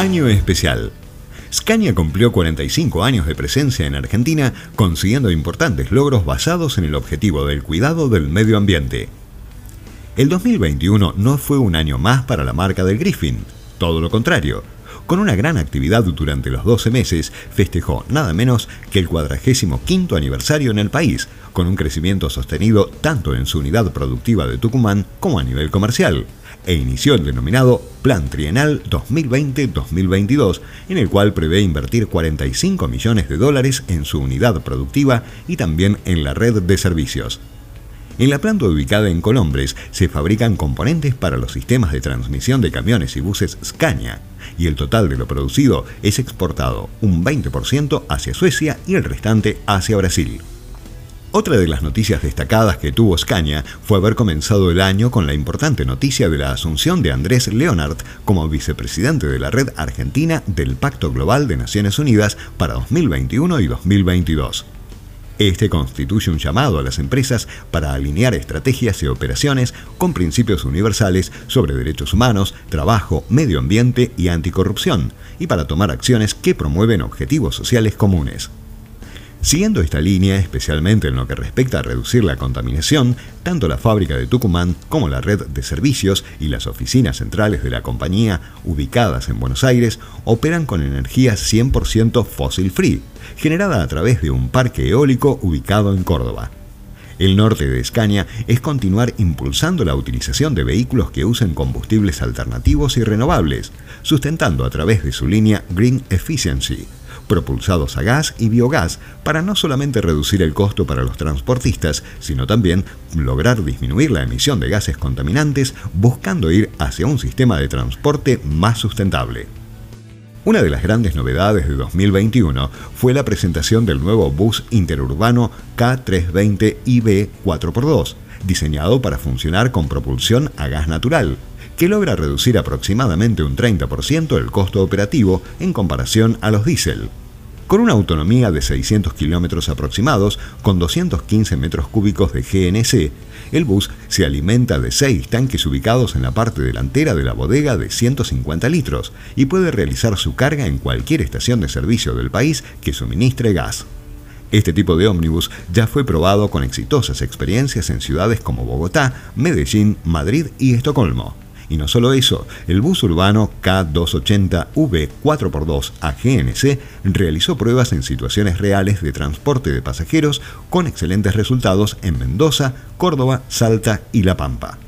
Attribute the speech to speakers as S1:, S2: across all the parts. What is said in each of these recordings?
S1: Año especial. Scania cumplió 45 años de presencia en Argentina, consiguiendo importantes logros basados en el objetivo del cuidado del medio ambiente. El 2021 no fue un año más para la marca del Griffin, todo lo contrario. Con una gran actividad durante los 12 meses, festejó nada menos que el 45 aniversario en el país, con un crecimiento sostenido tanto en su unidad productiva de Tucumán como a nivel comercial e inició el denominado Plan Trienal 2020-2022, en el cual prevé invertir 45 millones de dólares en su unidad productiva y también en la red de servicios. En la planta ubicada en Colombres se fabrican componentes para los sistemas de transmisión de camiones y buses Scania, y el total de lo producido es exportado un 20% hacia Suecia y el restante hacia Brasil. Otra de las noticias destacadas que tuvo Scania fue haber comenzado el año con la importante noticia de la asunción de Andrés Leonard como vicepresidente de la Red Argentina del Pacto Global de Naciones Unidas para 2021 y 2022. Este constituye un llamado a las empresas para alinear estrategias y operaciones con principios universales sobre derechos humanos, trabajo, medio ambiente y anticorrupción, y para tomar acciones que promueven objetivos sociales comunes. Siguiendo esta línea, especialmente en lo que respecta a reducir la contaminación, tanto la fábrica de Tucumán como la red de servicios y las oficinas centrales de la compañía, ubicadas en Buenos Aires, operan con energía 100% fossil free, generada a través de un parque eólico ubicado en Córdoba. El norte de Escaña es continuar impulsando la utilización de vehículos que usen combustibles alternativos y renovables, sustentando a través de su línea Green Efficiency, propulsados a gas y biogás, para no solamente reducir el costo para los transportistas, sino también lograr disminuir la emisión de gases contaminantes, buscando ir hacia un sistema de transporte más sustentable. Una de las grandes novedades de 2021 fue la presentación del nuevo bus interurbano K320 IB 4x2, diseñado para funcionar con propulsión a gas natural, que logra reducir aproximadamente un 30% el costo operativo en comparación a los diésel. Con una autonomía de 600 kilómetros aproximados, con 215 metros cúbicos de GNC, el bus se alimenta de seis tanques ubicados en la parte delantera de la bodega de 150 litros y puede realizar su carga en cualquier estación de servicio del país que suministre gas. Este tipo de ómnibus ya fue probado con exitosas experiencias en ciudades como Bogotá, Medellín, Madrid y Estocolmo. Y no solo eso, el bus urbano K280V 4x2 AGNC realizó pruebas en situaciones reales de transporte de pasajeros con excelentes resultados en Mendoza, Córdoba, Salta y La Pampa.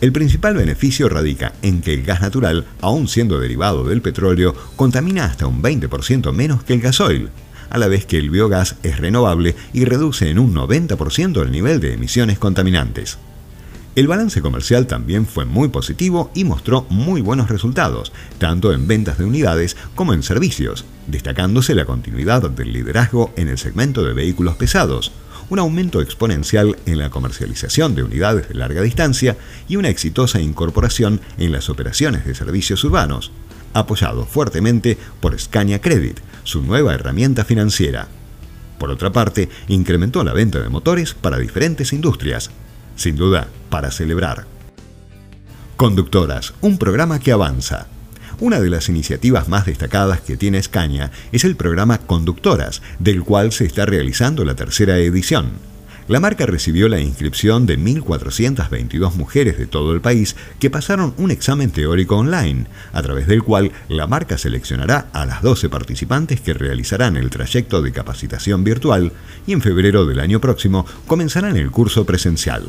S1: El principal beneficio radica en que el gas natural, aun siendo derivado del petróleo, contamina hasta un 20% menos que el gasoil, a la vez que el biogás es renovable y reduce en un 90% el nivel de emisiones contaminantes. El balance comercial también fue muy positivo y mostró muy buenos resultados, tanto en ventas de unidades como en servicios, destacándose la continuidad del liderazgo en el segmento de vehículos pesados, un aumento exponencial en la comercialización de unidades de larga distancia y una exitosa incorporación en las operaciones de servicios urbanos, apoyado fuertemente por Scania Credit, su nueva herramienta financiera. Por otra parte, incrementó la venta de motores para diferentes industrias, sin duda, para celebrar. Conductoras, un programa que avanza. Una de las iniciativas más destacadas que tiene Escaña es el programa Conductoras, del cual se está realizando la tercera edición. La marca recibió la inscripción de 1.422 mujeres de todo el país que pasaron un examen teórico online, a través del cual la marca seleccionará a las 12 participantes que realizarán el trayecto de capacitación virtual y en febrero del año próximo comenzarán el curso presencial.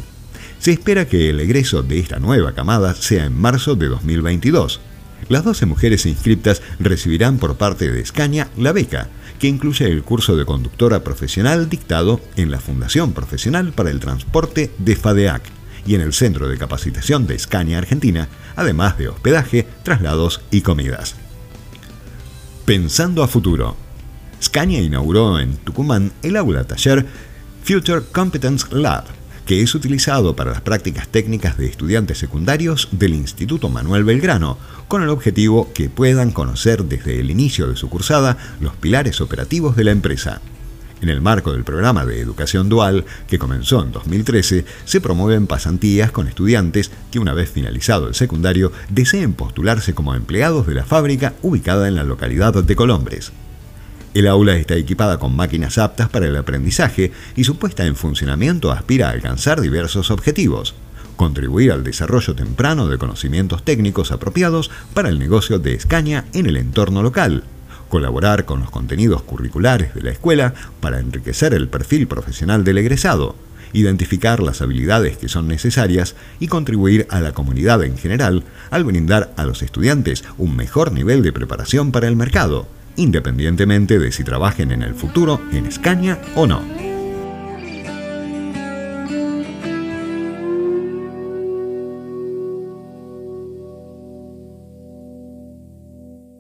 S1: Se espera que el egreso de esta nueva camada sea en marzo de 2022. Las 12 mujeres inscriptas recibirán por parte de Escaña la beca, que incluye el curso de conductora profesional dictado en la Fundación Profesional para el Transporte de FADEAC y en el Centro de Capacitación de Scania Argentina, además de hospedaje, traslados y comidas. Pensando a futuro. Scania inauguró en Tucumán el aula taller Future Competence Lab, que es utilizado para las prácticas técnicas de estudiantes secundarios del Instituto Manuel Belgrano, con el objetivo que puedan conocer desde el inicio de su cursada los pilares operativos de la empresa. En el marco del programa de educación dual, que comenzó en 2013, se promueven pasantías con estudiantes que una vez finalizado el secundario deseen postularse como empleados de la fábrica ubicada en la localidad de Colombres. El aula está equipada con máquinas aptas para el aprendizaje y su puesta en funcionamiento aspira a alcanzar diversos objetivos. Contribuir al desarrollo temprano de conocimientos técnicos apropiados para el negocio de escaña en el entorno local, colaborar con los contenidos curriculares de la escuela para enriquecer el perfil profesional del egresado, identificar las habilidades que son necesarias y contribuir a la comunidad en general al brindar a los estudiantes un mejor nivel de preparación para el mercado, independientemente de si trabajen en el futuro en Escaña o no.